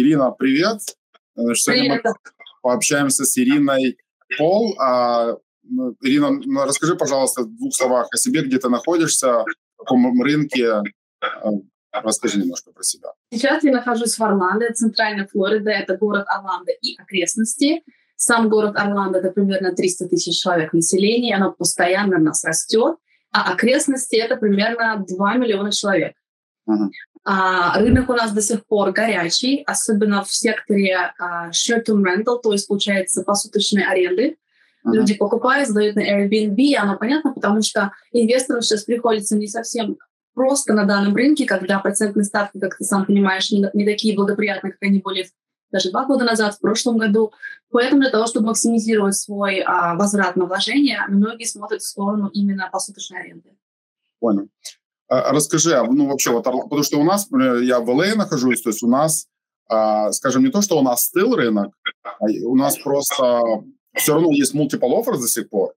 Ирина, привет. Значит, сегодня мы пообщаемся с Ириной Пол. А, ну, Ирина, ну, расскажи, пожалуйста, в двух словах о себе, где ты находишься, в каком рынке. А, расскажи немножко про себя. Сейчас я нахожусь в Орландо, центральная Флорида, это город Орландо и окрестности. Сам город Орландо — это примерно 300 тысяч человек населения, оно постоянно нас растет, а окрестности — это примерно 2 миллиона человек. Uh-huh. А, рынок у нас до сих пор горячий, особенно в секторе а, short-term rental, то есть, получается, посуточной аренды. Uh-huh. Люди покупают, сдают на Airbnb, и оно понятно, потому что инвесторам сейчас приходится не совсем просто на данном рынке, когда процентные ставки, как ты сам понимаешь, не, не такие благоприятные, как они были даже два года назад, в прошлом году. Поэтому для того, чтобы максимизировать свой а, возврат на вложение, многие смотрят в сторону именно посуточной аренды. Понял. А, расскажи, а, ну вообще, вот, потому что у нас, я в ЛА нахожусь, то есть у нас, а, скажем, не то, что у нас стыл рынок, у нас просто все равно есть multiple offers до сих пор,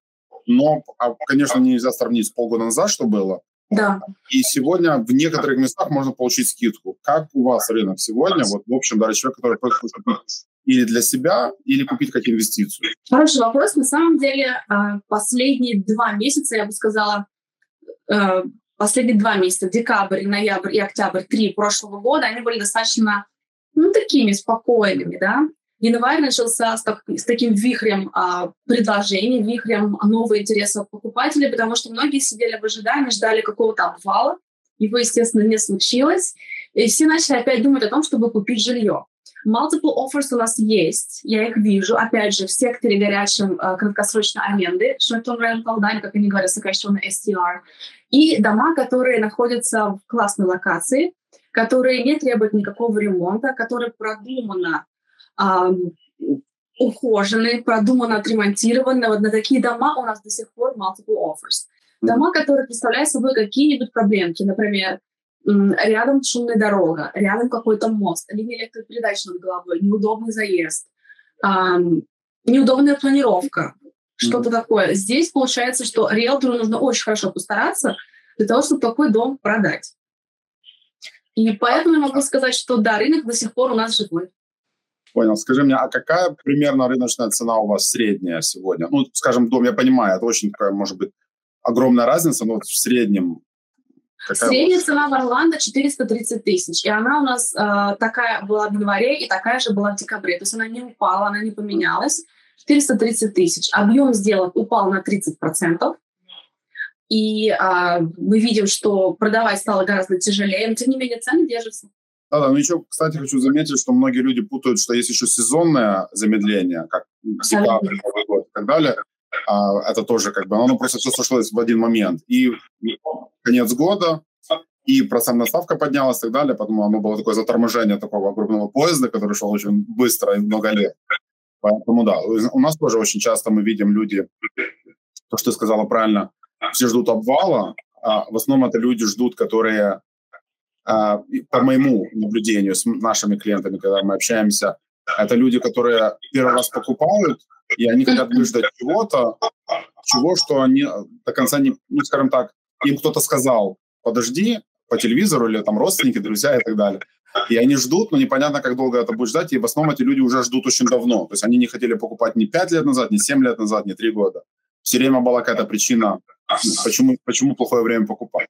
но, конечно, нельзя сравнить с полгода назад, что было. Да. И сегодня в некоторых местах можно получить скидку. Как у вас рынок сегодня? Вот, в общем, да, человек, который хочет купить или для себя, или купить как инвестицию? Хороший вопрос. На самом деле, последние два месяца, я бы сказала, э, последние два месяца, декабрь, ноябрь и октябрь, три прошлого года, они были достаточно, ну, такими спокойными, да. Январь начался с, так, с таким вихрем а, предложений, вихрем нового интереса покупателей, потому что многие сидели в ожидании, ждали какого-то обвала. Его, естественно, не случилось. И все начали опять думать о том, чтобы купить жилье. Multiple offers у нас есть, я их вижу, опять же, в секторе горячем э, краткосрочной аренды, short-term rental, да, как они говорят, сокращенно STR, и дома, которые находятся в классной локации, которые не требуют никакого ремонта, которые продуманно э, ухожены, продуманно отремонтированы. Вот на такие дома у нас до сих пор multiple offers. Дома, которые представляют собой какие-нибудь проблемки, например, рядом шумная дорога, рядом какой-то мост, линия электропередач над головой, неудобный заезд, эм, неудобная планировка, что-то mm-hmm. такое. Здесь получается, что риэлтору нужно очень хорошо постараться для того, чтобы такой дом продать. И поэтому я могу сказать, что да, рынок до сих пор у нас живой. Понял. Скажи мне, а какая примерно рыночная цена у вас средняя сегодня? Ну, скажем, дом, я понимаю, это очень такая, может быть, огромная разница, но вот в среднем Какая Средняя цена в Орландо 430 тысяч. И она у нас э, такая была в январе и такая же была в декабре. То есть она не упала, она не поменялась. 430 тысяч. Объем сделок упал на 30%. И э, мы видим, что продавать стало гораздо тяжелее, но тем не менее цены держатся. Да, да, ну еще, кстати, хочу заметить, что многие люди путают, что есть еще сезонное замедление, как декабрь, Новый год и так далее. А, это тоже как бы, оно просто все сошлось в один момент. И конец года, и процентная ставка поднялась и так далее, поэтому оно было такое заторможение такого огромного поезда, который шел очень быстро и много лет. Поэтому да, у нас тоже очень часто мы видим люди, то, что ты сказала правильно, все ждут обвала, а в основном это люди ждут, которые, а, по моему наблюдению с нашими клиентами, когда мы общаемся, это люди, которые первый раз покупают, и они хотят выждать чего-то, чего, что они до конца не, ну, скажем так, им кто-то сказал, подожди, по телевизору или там родственники, друзья и так далее. И они ждут, но непонятно, как долго это будет ждать. И в основном эти люди уже ждут очень давно. То есть они не хотели покупать ни 5 лет назад, ни 7 лет назад, ни 3 года. Все время была какая-то причина, почему, почему плохое время покупать.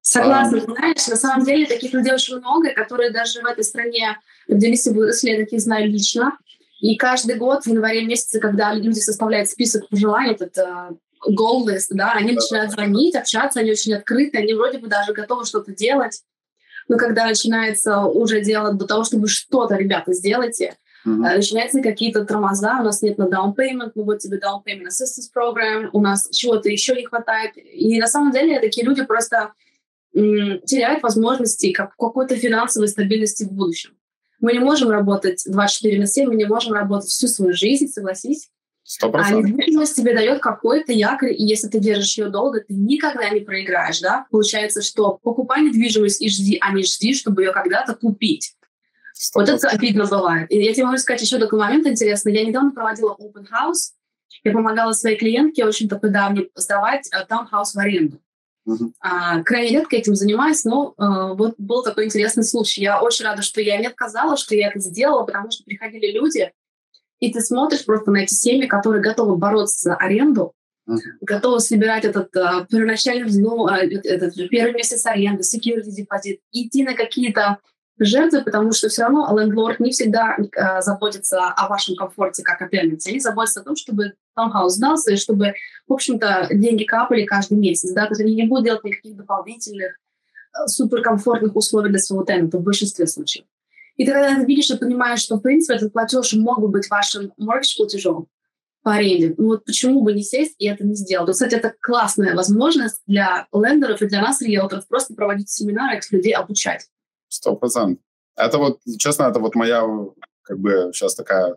Согласна, знаешь, на самом деле таких людей очень много, которые даже в этой стране родились и выросли, я таких знаю лично. И каждый год в январе месяце, когда люди составляют список пожеланий, этот uh, goal да, они начинают звонить, общаться, они очень открыты, они вроде бы даже готовы что-то делать. Но когда начинается уже дело до того, чтобы что-то, ребята, сделайте, Mm-hmm. Начинаются какие-то тормоза, у нас нет на down payment, ну вот тебе down payment assistance program, у нас чего-то еще не хватает. И на самом деле такие люди просто м, теряют возможности как, какой-то финансовой стабильности в будущем. Мы не можем работать 24 на 7, мы не можем работать всю свою жизнь, согласись. 100%. А недвижимость тебе дает какой-то якорь, и если ты держишь ее долго, ты никогда не проиграешь, да? Получается, что покупай недвижимость и жди, а не жди, чтобы ее когда-то купить. 100%. Вот это обидно бывает. И я тебе могу сказать еще такой момент интересный. Я недавно проводила open house. Я помогала своей клиентке очень такой давней сдавать таунхаус в аренду. Uh-huh. А, крайне редко этим занимаюсь, но а, вот был такой интересный случай. Я очень рада, что я не отказала, что я это сделала, потому что приходили люди, и ты смотришь просто на эти семьи, которые готовы бороться за аренду, uh-huh. готовы собирать этот а, первоначальный взнос, а, этот первый месяц аренды, security депозит, идти на какие-то жертвы, потому что все равно лендлорд не всегда э, заботится о вашем комфорте как о пленнице. Они заботятся о том, чтобы таунхаус сдался, и чтобы, в общем-то, деньги капали каждый месяц. Да? То есть они не будут делать никаких дополнительных э, суперкомфортных условий для своего тенанта в большинстве случаев. И ты когда ты видишь и понимаешь, что, в принципе, этот платеж мог бы быть вашим mortgage платежом по аренде, ну вот почему бы не сесть и это не сделать? Кстати, это классная возможность для лендеров и для нас, риэлторов, просто проводить семинары, этих людей обучать. Сто процентов. Это вот, честно, это вот моя, как бы, сейчас такая,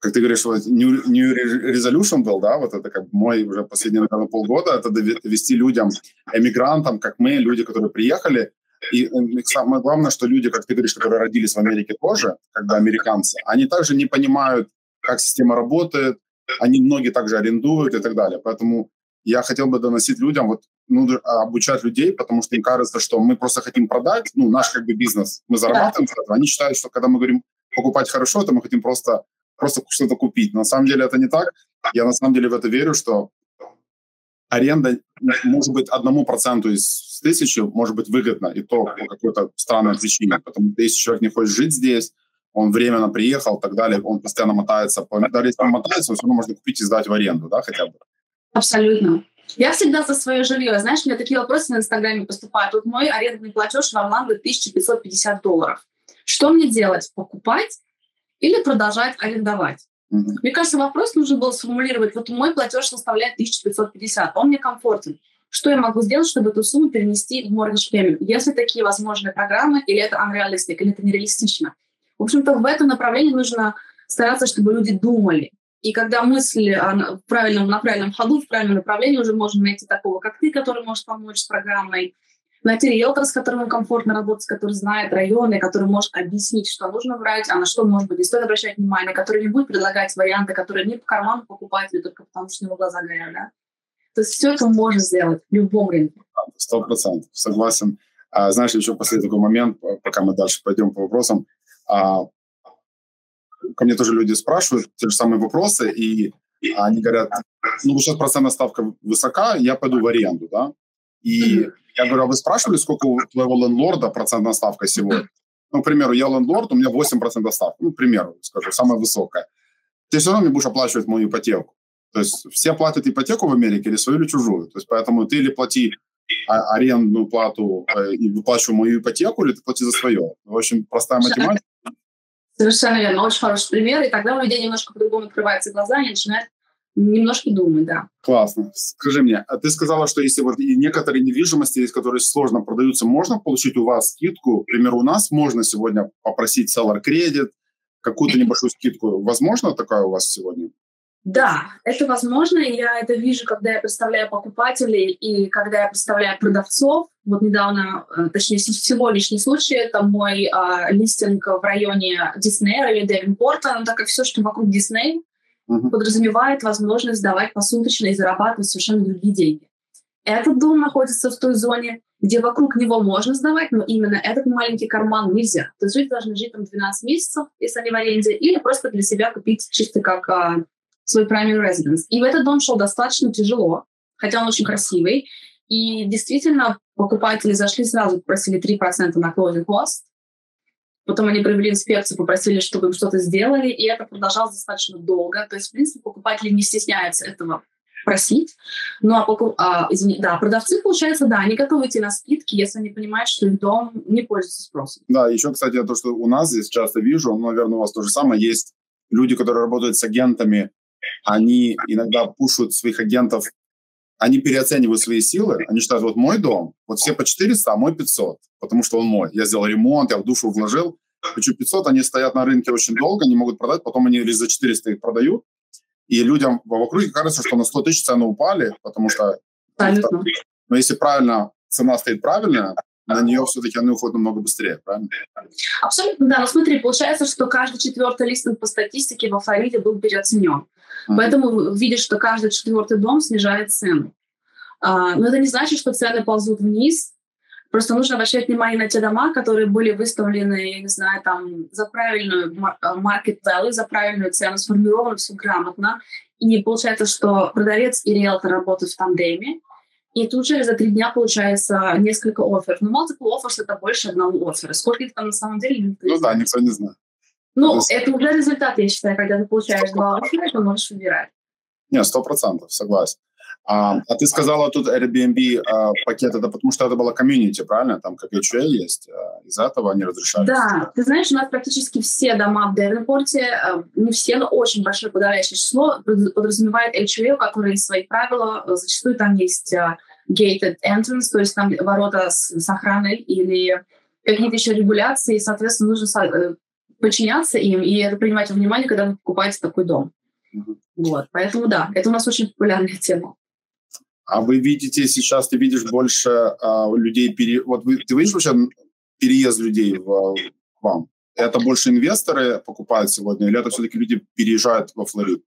как ты говоришь, вот new, new resolution был, да, вот это как мой уже последние, наверное, полгода, это довести людям, эмигрантам, как мы, люди, которые приехали, и самое главное, что люди, как ты говоришь, которые родились в Америке тоже, когда американцы, они также не понимают, как система работает, они многие также арендуют и так далее. Поэтому я хотел бы доносить людям, вот, ну, обучать людей, потому что им кажется, что мы просто хотим продать, ну, наш как бы бизнес, мы зарабатываем да. Они считают, что когда мы говорим покупать хорошо, то мы хотим просто, просто что-то купить. На самом деле это не так. Я на самом деле в это верю, что аренда может быть одному проценту из тысячи может быть выгодна, и то по какой-то странной причине. Потому что если человек не хочет жить здесь, он временно приехал и так далее, он постоянно мотается. Даже если он мотается, все равно можно купить и сдать в аренду, да, хотя бы. Абсолютно. Я всегда за свое жилье. Знаешь, у меня такие вопросы на Инстаграме поступают. Вот мой арендный платеж в Орландо 1550 долларов. Что мне делать? Покупать или продолжать арендовать? Mm-hmm. Мне кажется, вопрос нужно было сформулировать. Вот мой платеж составляет 1550, он мне комфортен. Что я могу сделать, чтобы эту сумму перенести в mortgage payment? Если такие возможные программы, или это unrealistic, или это нереалистично. В общем-то, в этом направлении нужно стараться, чтобы люди думали. И когда мысли в правильном, на правильном ходу, в правильном направлении, уже можно найти такого, как ты, который может помочь с программой, найти риэлтора, с которым комфортно работать, который знает районы, который может объяснить, что нужно брать, а на что, может быть, не стоит обращать внимание, который не будет предлагать варианты, которые не по карману покупателю, только потому что у него глаза горят, да? То есть все это можно сделать в любом рынке. Сто процентов, согласен. А, знаешь, еще последний такой момент, пока мы дальше пойдем по вопросам. А, ко мне тоже люди спрашивают те же самые вопросы, и они говорят, ну, сейчас процентная ставка высока, я пойду в аренду, да? И я говорю, а вы спрашивали, сколько у твоего лендлорда процентная ставка сегодня? Ну, к примеру, я лендлорд, у меня 8% ставка, ну, к примеру, скажу, самая высокая. Ты все равно мне будешь оплачивать мою ипотеку. То есть все платят ипотеку в Америке или свою, или чужую. То есть поэтому ты или плати арендную плату э, и выплачивай мою ипотеку, или ты плати за свое. Очень простая математика. Совершенно верно. Очень хороший пример. И тогда у людей немножко по-другому открываются глаза, они начинают немножко думать, да. Классно. Скажи мне, а ты сказала, что если вот и некоторые недвижимости, есть, которые сложно продаются, можно получить у вас скидку? К примеру, у нас можно сегодня попросить seller кредит, какую-то небольшую скидку. Возможно такая у вас сегодня? Да, это возможно. Я это вижу, когда я представляю покупателей и когда я представляю продавцов. Вот недавно, э, точнее, всего лишний случай, это мой э, листинг в районе Диснея, районе Девинпорта. Но так как все, что вокруг Дисней, uh-huh. подразумевает возможность давать посуточно и зарабатывать совершенно другие деньги. Этот дом находится в той зоне, где вокруг него можно сдавать, но именно этот маленький карман нельзя. То есть жить должны жить там 12 месяцев, если они в аренде, или просто для себя купить чисто как а, свой primary residence. И в этот дом шел достаточно тяжело, хотя он очень красивый. И действительно, покупатели зашли сразу, попросили 3% на closing cost. Потом они провели инспекцию, попросили, чтобы им что-то сделали, и это продолжалось достаточно долго. То есть, в принципе, покупатели не стесняются этого просить. Ну, а, покуп... а извини, да, продавцы, получается, да, они готовы идти на скидки, если они понимают, что их дом не пользуется спросом. Да, еще, кстати, то, что у нас здесь часто вижу, наверное, у вас то же самое, есть люди, которые работают с агентами, они иногда пушут своих агентов, они переоценивают свои силы, они считают, вот мой дом, вот все по 400, а мой 500, потому что он мой. Я сделал ремонт, я в душу вложил, хочу 500, они стоят на рынке очень долго, не могут продать, потом они за 400 их продают, и людям в округе кажется, что на 100 тысяч цены упали, потому что... Абсолютно. Но если правильно, цена стоит правильная, на нее все-таки они уходят намного быстрее, правильно? Абсолютно, да. Но смотри, получается, что каждый четвертый листинг по статистике во Флориде был переоценен. Mm-hmm. Поэтому видишь, что каждый четвертый дом снижает цену. А, но это не значит, что цены ползут вниз. Просто нужно обращать внимание на те дома, которые были выставлены, я не знаю, там, за правильную а, market value, за правильную цену, сформированы все грамотно. И получается, что продавец и риэлтор работают в тандеме, и тут же за три дня получается несколько офферов. Но multiple offers — это больше одного оффера. Сколько их там на самом деле? Ну да, никто не знает. Ну, это, это уже результат, я считаю, когда ты получаешь два оффера, ты можешь выбирать. Нет, сто процентов, согласен. А, а ты сказала тут Airbnb а, пакет, это потому что это было комьюнити, правильно? Там как HA есть, а, из-за этого они разрешали? Да, ты знаешь, у нас практически все дома в Девенпорте, а, не все, но очень большое подавляющее число подразумевает HOA, у которых есть свои правила. Зачастую там есть а, gated entrance, то есть там ворота с, с охраной или какие-то еще регуляции, и, соответственно, нужно э, подчиняться им и это принимать во внимание, когда вы покупаете такой дом. Mm-hmm. Вот, поэтому да, это у нас очень популярная тема. А вы видите сейчас, ты видишь больше а, людей, пере... вот вы, ты видишь вообще переезд людей в, к вам? Это больше инвесторы покупают сегодня, или это все-таки люди переезжают во Флориду?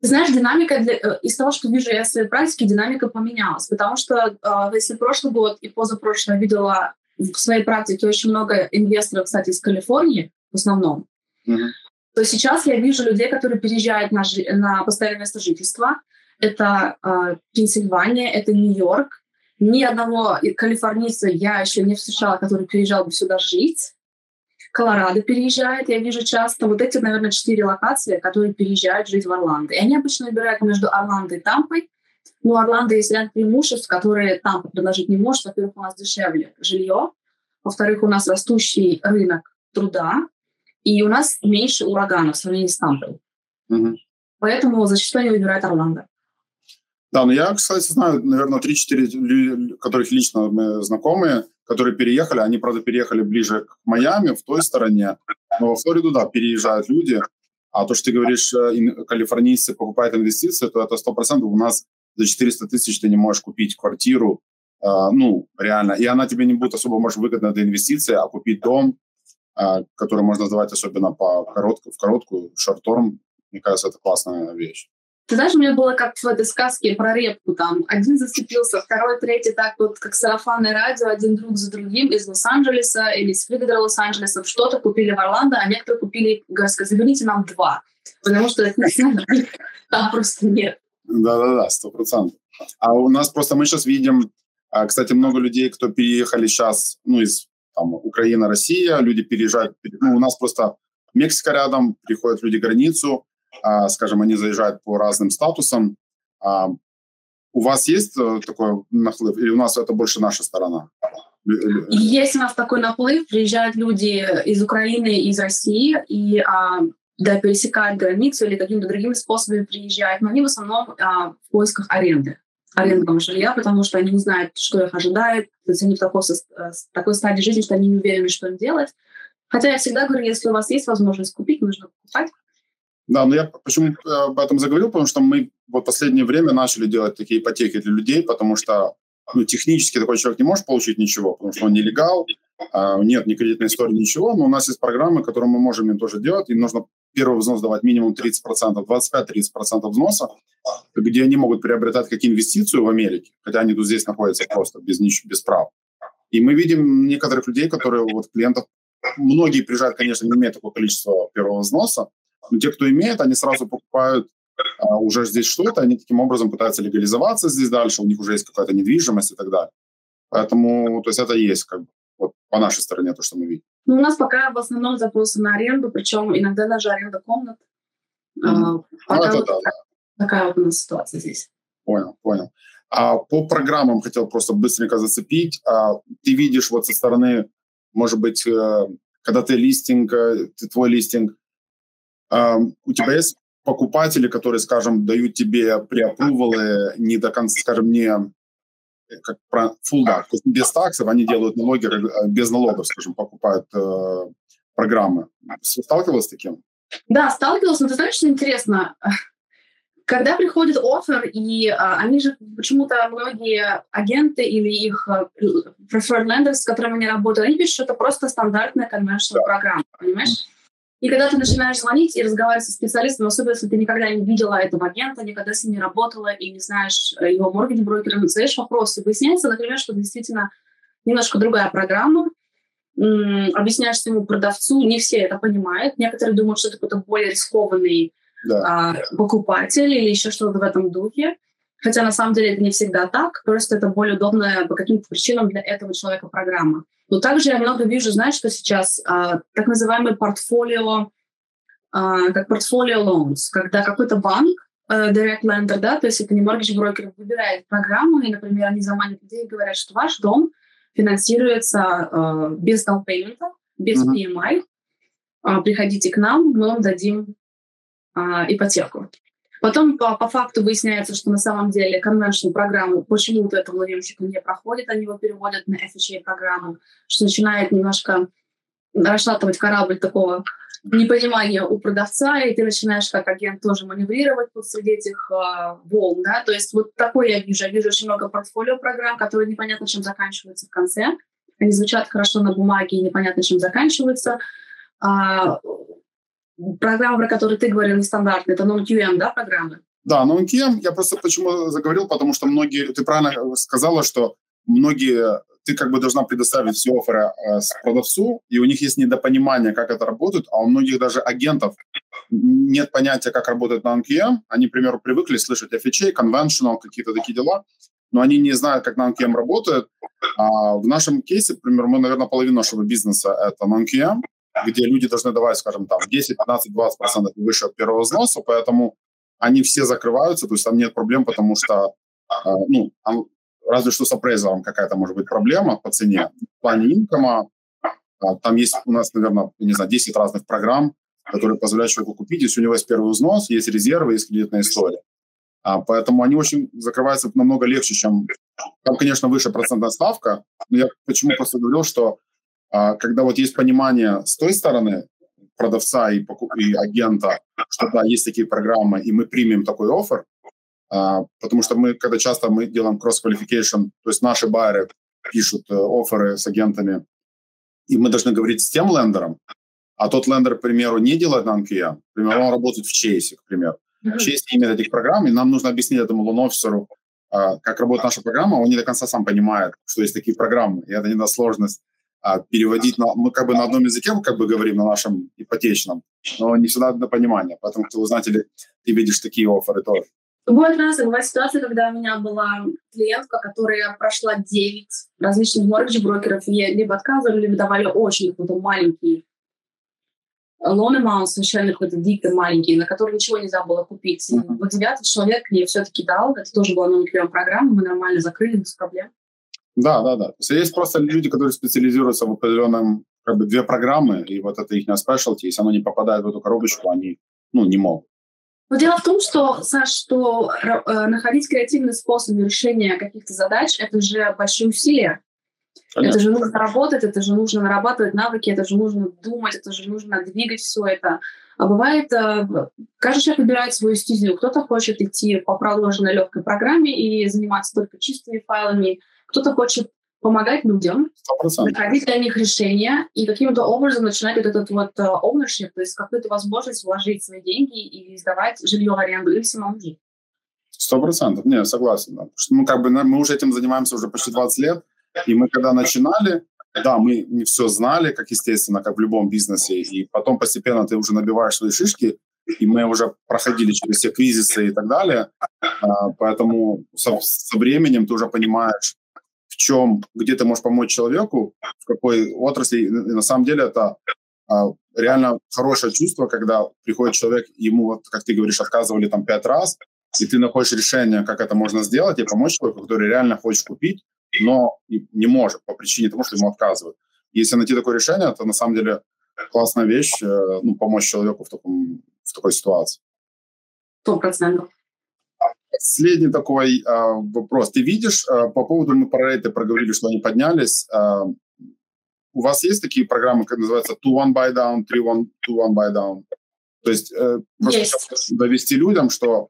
знаешь, динамика для, э, из того, что вижу я в своей практике, динамика поменялась. Потому что э, если прошлый год и позапрошлый я видела в своей практике очень много инвесторов, кстати, из Калифорнии в основном, mm-hmm. то сейчас я вижу людей, которые переезжают на, на постоянное место жительства, это э, Пенсильвания, это Нью-Йорк. Ни одного калифорнийца я еще не встречала, который переезжал бы сюда жить. Колорадо переезжает, я вижу часто. Вот эти, наверное, четыре локации, которые переезжают жить в Орландо. И они обычно выбирают между Орландо и Тампой. Но у Орландо есть ряд преимуществ, которые Тампа предложить не может. Во-первых, у нас дешевле жилье. Во-вторых, у нас растущий рынок труда. И у нас меньше ураганов в сравнении с Тампой. Mm-hmm. Поэтому зачастую они выбирают Орландо. Да, ну я, кстати, знаю, наверное, 3-4, которых лично мы знакомые, которые переехали. Они, правда, переехали ближе к Майами, в той стороне. Но во Флориду, да, переезжают люди. А то, что ты говоришь, э, калифорнийцы покупают инвестиции, то это 100%. У нас за 400 тысяч ты не можешь купить квартиру, э, ну, реально. И она тебе не будет особо, может, выгодна для инвестиции, а купить дом, э, который можно сдавать особенно по коротку, в короткую, шорт-торм, мне кажется, это классная вещь. Ты знаешь, у меня было как в этой сказке про репку там. Один зацепился, второй, третий, так вот, как сарафанное радио, один друг за другим из Лос-Анджелеса или из пригорода Лос-Анджелеса. Что-то купили в Орландо, а некоторые купили, говорят, заверните нам два. Потому что там просто нет. Да-да-да, сто процентов. А у нас просто мы сейчас видим, а, кстати, много людей, кто переехали сейчас, ну, из там, Украина, Россия, люди переезжают. Ну, у нас просто Мексика рядом, приходят люди границу, скажем, они заезжают по разным статусам. А, у вас есть э, такой наплыв, или у нас это больше наша сторона? Есть у нас такой наплыв, приезжают люди из Украины, из России, и а, да, пересекают границу или какими-то другими способами приезжают, но они в основном а, в поисках аренды арендного жилья, потому что они не знают, что их ожидает, то есть они в такой, в такой стадии жизни, что они не уверены, что им делать. Хотя я всегда говорю, если у вас есть возможность купить, нужно покупать. Да, но я почему об этом заговорил, потому что мы вот последнее время начали делать такие ипотеки для людей, потому что ну, технически такой человек не может получить ничего, потому что он нелегал, а, нет ни кредитной истории, ничего, но у нас есть программы, которые мы можем им тоже делать, им нужно первый взнос давать минимум 30%, 25-30% взноса, где они могут приобретать как инвестицию в Америке, хотя они тут здесь находятся просто без, ничего, без прав. И мы видим некоторых людей, которые, вот клиентов, многие приезжают, конечно, не имеют такого количества первого взноса, но те, кто имеет, они сразу покупают а, уже здесь что-то, они таким образом пытаются легализоваться здесь дальше, у них уже есть какая-то недвижимость и так далее. Поэтому, то есть это есть как бы вот по нашей стороне то, что мы видим. Ну, у нас пока в основном запросы на аренду, причем иногда даже аренда комнат. Mm-hmm. А, ну, это вот да, такая, да. такая вот у нас ситуация здесь. Понял, понял. А по программам хотел просто быстренько зацепить. А, ты видишь вот со стороны, может быть, э, когда ты листинг, э, ты, твой листинг, у тебя есть покупатели, которые, скажем, дают тебе преапрувалы не до конца, скажем, не э, как про full dark, то есть без таксов, они делают налоги э, без налогов, скажем, покупают э, программы. Сталкивалась с таким? Да, сталкивалась, но ты знаешь, что интересно? Когда приходит офер, и а, они же почему-то многие агенты или их а, preferred lenders, с которыми они работают, они пишут, что это просто стандартная conventional да. программа, понимаешь? И когда ты начинаешь звонить и разговаривать со специалистом, особенно если ты никогда не видела этого агента, никогда с ним не работала и не знаешь э, его моргидж-брокера, задаешь вопросы, выясняется, например, что действительно немножко другая программа, объясняешь своему продавцу, не все это понимают, некоторые думают, что это какой-то более рискованный да. а, покупатель или еще что-то в этом духе. Хотя на самом деле это не всегда так, просто это более удобная по каким-то причинам для этого человека программа. Но также я много вижу, знаешь, что сейчас а, так называемый портфолио, а, как портфолио loans, когда какой-то банк, а, direct lender, да, то есть это не mortgage broker, выбирает программу, и, например, они заманивают людей и говорят, что ваш дом финансируется а, без down payment, без uh-huh. PMI, а, приходите к нам, мы вам дадим а, ипотеку. Потом по, по факту выясняется, что на самом деле конвеншн программу почему-то этого лоемщика не проходит, они его переводят на FHA программу, что начинает немножко расшатывать корабль такого непонимания у продавца, и ты начинаешь как агент тоже маневрировать вот среди этих э, волн, да, то есть вот такое я вижу. Я вижу очень много портфолио программ, которые непонятно чем заканчиваются в конце. Они звучат хорошо на бумаге и непонятно чем заканчиваются. А, программа, про которую ты говорил, нестандартная, это non-QM, да, программы? Да, non-QM, я просто почему заговорил, потому что многие, ты правильно сказала, что многие, ты как бы должна предоставить все оферы э, с продавцу, и у них есть недопонимание, как это работает, а у многих даже агентов нет понятия, как работает non-QM. Они, к примеру, привыкли слышать FHA, conventional, какие-то такие дела, но они не знают, как non-QM работает. А в нашем кейсе, к примеру, мы, наверное, половину нашего бизнеса — это non-QM, где люди должны давать, скажем, там 10, 15, 20 процентов выше от первого взноса, поэтому они все закрываются, то есть там нет проблем, потому что, э, ну, разве что с апрейзером какая-то может быть проблема по цене. В плане инкома э, там есть у нас, наверное, не знаю, 10 разных программ, которые позволяют человеку купить, если у него есть первый взнос, есть резервы, есть кредитная история. А, поэтому они очень закрываются намного легче, чем... Там, конечно, выше процентная ставка, но я почему просто говорил, что а когда вот есть понимание с той стороны продавца и, и агента, что да, есть такие программы, и мы примем такой офер, а, потому что мы, когда часто мы делаем cross-qualification, то есть наши байеры пишут э, оферы с агентами, и мы должны говорить с тем лендером, а тот лендер, к примеру, не делает на NQM, к примеру, он работает в Chase, к примеру. Chase не имеет этих программ, и нам нужно объяснить этому лон-офисеру, а, как работает наша программа, он не до конца сам понимает, что есть такие программы, и это не сложность а переводить на, мы как бы на одном языке мы как бы говорим на нашем ипотечном, но не всегда на понимание. Поэтому ты узнать или ты видишь такие оферы тоже. Бывает разные. Бывает ситуация, когда у меня была клиентка, которая прошла 9 различных моргидж-брокеров, и либо отказывали, либо давали очень какой-то маленький loan amount, совершенно какой-то дико маленький, на который ничего нельзя было купить. Mm-hmm. Вот девятый человек мне все-таки дал, это тоже была non программа, мы нормально закрыли без проблем. Да, да, да. То есть есть просто люди, которые специализируются в определенном, как бы, две программы, и вот это их specialty, если оно не попадает в эту коробочку, они, ну, не могут. Но дело в том, что, Саш, что э, находить креативный способ решения каких-то задач – это же большие усилия. Конечно. Это же нужно работать, это же нужно нарабатывать навыки, это же нужно думать, это же нужно двигать все это. А бывает, э, каждый человек выбирает свою стезю. Кто-то хочет идти по проложенной легкой программе и заниматься только чистыми файлами, кто-то хочет помогать людям, 100%. находить для них решения и каким-то образом начинать вот этот вот э, ownership, то есть какую-то возможность вложить свои деньги и сдавать жилье в аренду или самому жить. Сто процентов, не, согласен. Да. Что мы как бы мы уже этим занимаемся уже почти 20 лет, и мы когда начинали, да, мы не все знали, как естественно, как в любом бизнесе, и потом постепенно ты уже набиваешь свои шишки, и мы уже проходили через все кризисы и так далее, а, поэтому со, со временем ты уже понимаешь, чем, где ты можешь помочь человеку, в какой отрасли. И на самом деле это а, реально хорошее чувство, когда приходит человек, ему, вот, как ты говоришь, отказывали там пять раз, и ты находишь решение, как это можно сделать, и помочь человеку, который реально хочет купить, но не может по причине того, что ему отказывают. Если найти такое решение, то на самом деле классная вещь, э, ну, помочь человеку в, таком, в такой ситуации. Сто процентов. Последний такой э, вопрос. Ты видишь, э, по поводу, мы про рейты проговорили, что они поднялись. Э, у вас есть такие программы, как называется 2-1 buy down, 3-1 buy down? То есть э, просто довести людям, что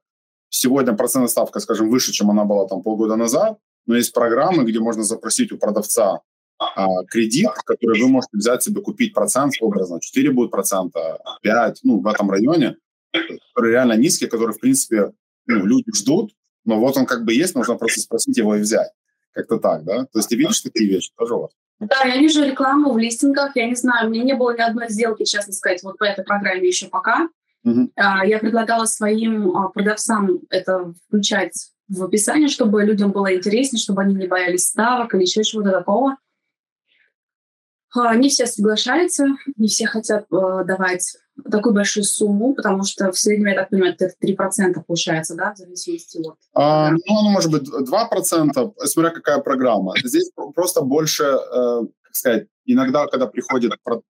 сегодня процентная ставка, скажем, выше, чем она была там полгода назад, но есть программы, где можно запросить у продавца а, кредит, который вы можете взять себе, купить процент, образно, 4 будет процента, 5, ну, в этом районе, который реально низкий, который, в принципе, ну, люди ждут, но вот он как бы есть, нужно просто спросить его и взять. Как-то так, да? То есть ты видишь такие вещи вот? Да, я вижу рекламу в листингах. Я не знаю, у меня не было ни одной сделки, честно сказать, вот по этой программе еще пока. Uh-huh. Я предлагала своим а, продавцам это включать в описание, чтобы людям было интереснее, чтобы они не боялись ставок или еще чего-то такого. А, не все соглашаются, не все хотят давать такую большую сумму, потому что в среднем, я так понимаю, это 3% получается, да, в зависимости от... А, ну, оно может быть 2%, смотря какая программа. Здесь просто больше, э, как сказать, иногда, когда приходит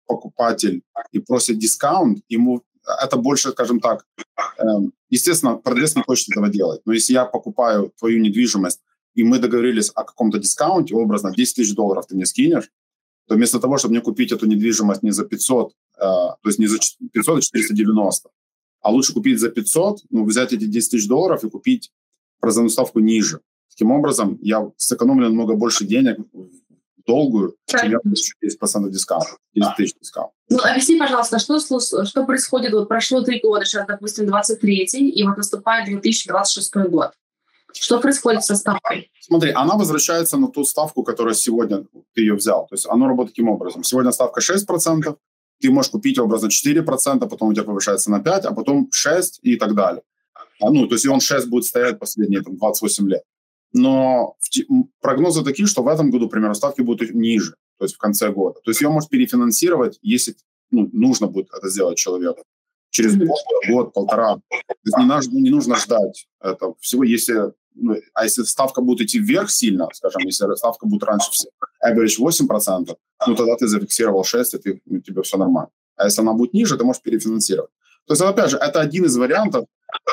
покупатель и просит дискаунт, ему это больше, скажем так, э, естественно, продавец не хочет этого делать. Но если я покупаю твою недвижимость, и мы договорились о каком-то дискаунте, образно 10 тысяч долларов ты мне скинешь, то вместо того, чтобы мне купить эту недвижимость не за 500, э, то есть не за 500, а 490, а лучше купить за 500, ну, взять эти 10 тысяч долларов и купить процентную ставку ниже. Таким образом, я сэкономлю намного больше денег долгую, чем я получу 10% дискаунта, 10 тысяч дискаунта. Ну, объясни, пожалуйста, что, что происходит, вот прошло три года, сейчас, допустим, 23-й, и вот наступает 2026 год. Что происходит со ставкой? Смотри, она возвращается на ту ставку, которая сегодня ты ее взял. То есть оно работает таким образом. Сегодня ставка 6%, ты можешь купить образно 4%, потом у тебя повышается на 5%, а потом 6% и так далее. А, ну, то есть он 6 будет стоять последние там, 28 лет. Но прогнозы такие, что в этом году, примерно, ставки будут ниже, то есть в конце года. То есть ее может перефинансировать, если ну, нужно будет это сделать человеку через год, год полтора. То есть не, нужно, не нужно ждать это всего, если а если ставка будет идти вверх сильно, скажем, если ставка будет раньше average 8%, ну тогда ты зафиксировал 6, и ты, у тебя все нормально. А если она будет ниже, ты можешь перефинансировать. То есть, опять же, это один из вариантов.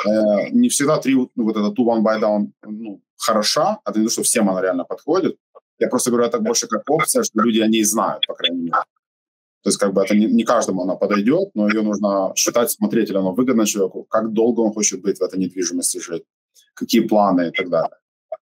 Э, не всегда три, ну, вот это two one buy down ну, хороша, это не то, что всем она реально подходит. Я просто говорю, это больше как опция, что люди о ней знают, по крайней мере. То есть как бы это не, не каждому она подойдет, но ее нужно считать, смотреть, или она выгодна человеку, как долго он хочет быть в этой недвижимости жить какие планы и так далее.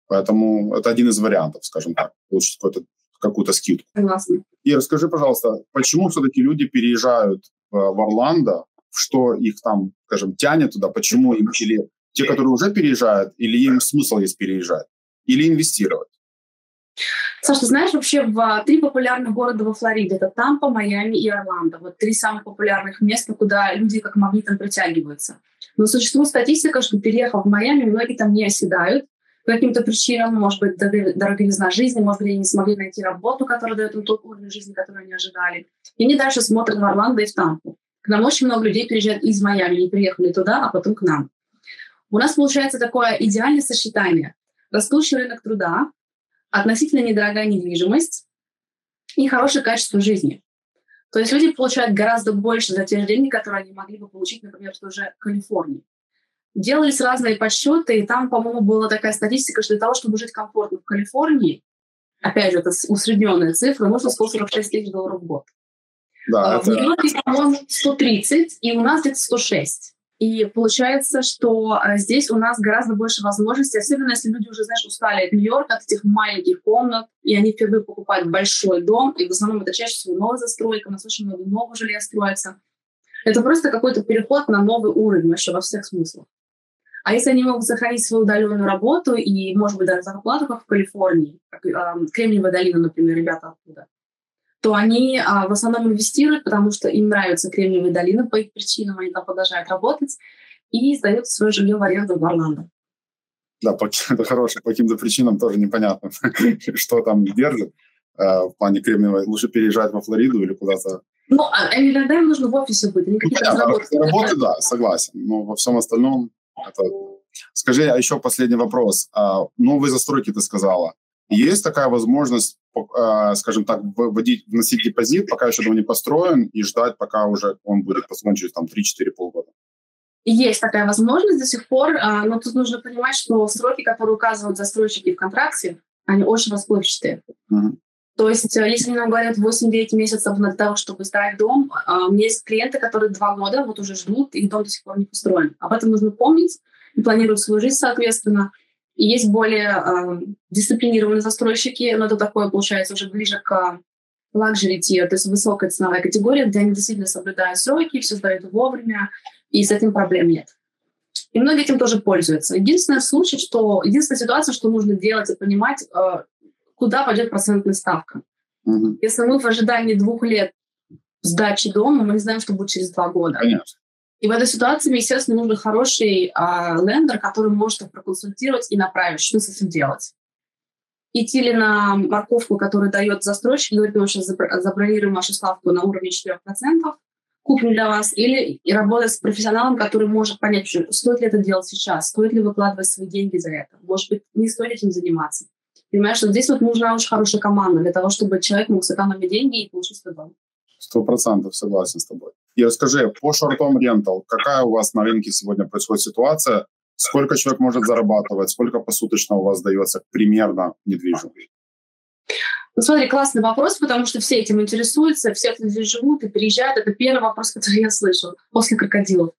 Поэтому это один из вариантов, скажем так, получить какую-то какую-то скидку. Согласна. И расскажи, пожалуйста, почему все-таки люди переезжают в, в Орландо, что их там, скажем, тянет туда, почему им, или те, которые уже переезжают, или им смысл есть переезжать, или инвестировать? Саша, знаешь, вообще в три популярных города во Флориде, это Тампа, Майами и Орландо. Вот три самых популярных места, куда люди как магнитом притягиваются. Но существует статистика, что переехав в Майами, многие там не оседают по каким-то причинам, может быть, дороговизна жизни, может быть, они не смогли найти работу, которая дает им тот уровень жизни, который они ожидали. И они дальше смотрят в Орландо и в Тампу. К нам очень много людей приезжают из Майами, они приехали туда, а потом к нам. У нас получается такое идеальное сочетание. Растущий рынок труда, относительно недорогая недвижимость и хорошее качество жизни. То есть люди получают гораздо больше за те же деньги, которые они могли бы получить, например, в той же Калифорнии. Делались разные подсчеты, и там, по-моему, была такая статистика, что для того, чтобы жить комфортно в Калифорнии, опять же, это усредненная цифра, нужно 146 тысяч долларов в год. Да, а, в Нью-Йорке, по-моему, 130, и у нас где-то 106. И получается, что э, здесь у нас гораздо больше возможностей, особенно если люди уже, знаешь, устали от Нью-Йорка, от этих маленьких комнат, и они впервые покупают большой дом, и в основном это чаще всего новая застройка, у нас очень много нового жилья строится. Это просто какой-то переход на новый уровень вообще во всех смыслах. А если они могут сохранить свою удаленную работу и, может быть, даже зарплату, как в Калифорнии, как, э, Кремниевая долина, например, ребята оттуда, то они а, в основном инвестируют, потому что им нравится Кремниевая долина по их причинам, они там продолжают работать и сдают свое жилье в аренду в Орландо. Да, по, это хорошее, по каким-то причинам тоже непонятно, что там держит э, в плане Кремниевой. Лучше переезжать во Флориду или куда-то ну, а иногда им нужно в офисе быть. Они какие-то ну, работы, работы, да, согласен. Но во всем остальном это... Скажи, а еще последний вопрос. А, новые застройки ты сказала. Есть такая возможность Э, скажем так, вводить, вносить депозит, пока еще дом не построен, и ждать, пока уже он будет построен через там 3-4 полгода. Есть такая возможность до сих пор, а, но тут нужно понимать, что сроки, которые указывают застройщики в контракте, они очень расплывчатые. Uh-huh. То есть, э, если нам говорят 8-9 месяцев для того, чтобы сдать дом, а, у меня есть клиенты, которые два года вот уже ждут, и дом до сих пор не построен. Об этом нужно помнить и планировать свою жизнь соответственно. И есть более э, дисциплинированные застройщики, но это такое, получается, уже ближе к luxury tier, то есть высокая ценовая категория, где они действительно соблюдают сроки, все сдают вовремя, и с этим проблем нет. И многие этим тоже пользуются. Единственный случай, что единственная ситуация, что нужно делать и понимать, э, куда пойдет процентная ставка. Mm-hmm. Если мы в ожидании двух лет сдачи дома, мы не знаем, что будет через два года. Конечно. И в этой ситуации, естественно, нужен хороший а, лендер, который может их проконсультировать и направить, что с этим делать. Идти ли на морковку, которую дает застройщик, говорит, мы сейчас забронируем вашу ставку на уровне 4%, купим для вас, или работать с профессионалом, который может понять, стоит ли это делать сейчас, стоит ли выкладывать свои деньги за это, может быть, не стоит этим заниматься. Понимаешь, что здесь вот нужна очень хорошая команда для того, чтобы человек мог сэкономить деньги и получить свой дом. Сто процентов согласен с тобой. И расскажи, по шортом рентал, какая у вас на рынке сегодня происходит ситуация? Сколько человек может зарабатывать? Сколько посуточно у вас дается примерно недвижимость? Ну, смотри, классный вопрос, потому что все этим интересуются, все здесь живут и приезжают. Это первый вопрос, который я слышу после крокодилов.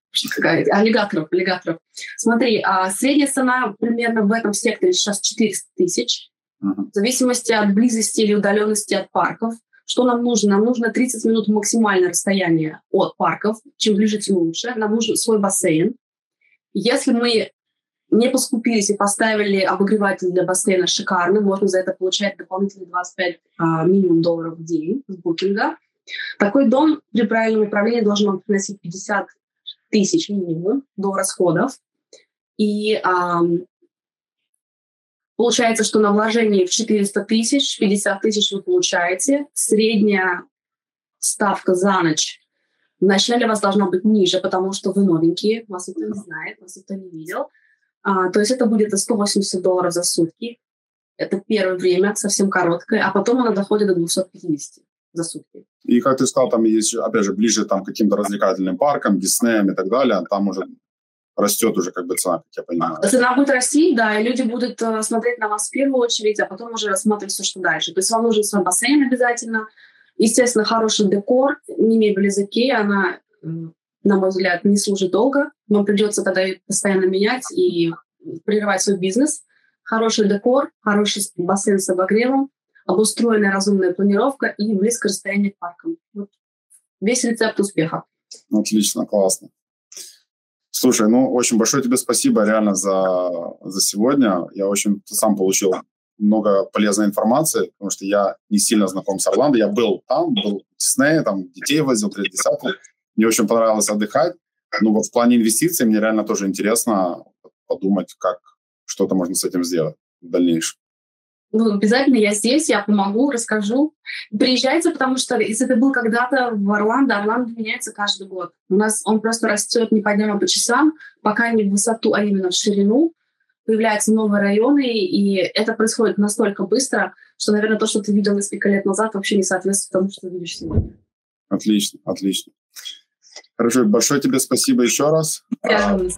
Аллигаторов, аллигаторов. Смотри, а средняя цена примерно в этом секторе сейчас 400 тысяч. В зависимости от близости или удаленности от парков. Что нам нужно? Нам нужно 30 минут максимальное расстояние от парков. Чем ближе, тем лучше. Нам нужен свой бассейн. Если мы не поскупились и поставили обогреватель для бассейна шикарный, можно за это получать дополнительные 25 а, минимум долларов в день с букинга. Такой дом при правильном управлении должен вам приносить 50 тысяч минимум до расходов. И а, получается, что на вложении в 400 тысяч, 50 тысяч вы получаете. Средняя ставка за ночь вначале у вас должна быть ниже, потому что вы новенькие, вас никто не знает, вас никто не видел. А, то есть это будет 180 долларов за сутки. Это первое время, совсем короткое, а потом она доходит до 250 за сутки. И как ты сказал, там есть, опять же, ближе там, к каким-то развлекательным паркам, Диснеем и так далее, там уже растет уже как бы цена, как я понимаю. Цена будет расти, да, и люди будут э, смотреть на вас в первую очередь, а потом уже рассматривать все, что дальше. То есть вам нужен свой бассейн обязательно, естественно, хороший декор, не мебель из Икеи, она на мой взгляд, не служит долго. Вам придется тогда постоянно менять и прерывать свой бизнес. Хороший декор, хороший бассейн с обогревом, обустроенная разумная планировка и близкое расстояние к паркам. Вот весь рецепт успеха. Отлично, классно. Слушай, ну, очень большое тебе спасибо реально за, за сегодня. Я очень сам получил много полезной информации, потому что я не сильно знаком с Орландо. Я был там, был в Диснее, там детей возил, 30 мне очень понравилось отдыхать. Ну вот в плане инвестиций мне реально тоже интересно подумать, как что-то можно с этим сделать в дальнейшем. Ну, обязательно я здесь, я помогу, расскажу. Приезжайте, потому что если ты был когда-то в Орландо, Орландо меняется каждый год. У нас он просто растет не по дням, а по часам, пока не в высоту, а именно в ширину. Появляются новые районы, и это происходит настолько быстро, что, наверное, то, что ты видел несколько лет назад, вообще не соответствует тому, что ты видишь сегодня. Отлично, отлично. Хорошо, большое тебе спасибо еще раз. Связывались.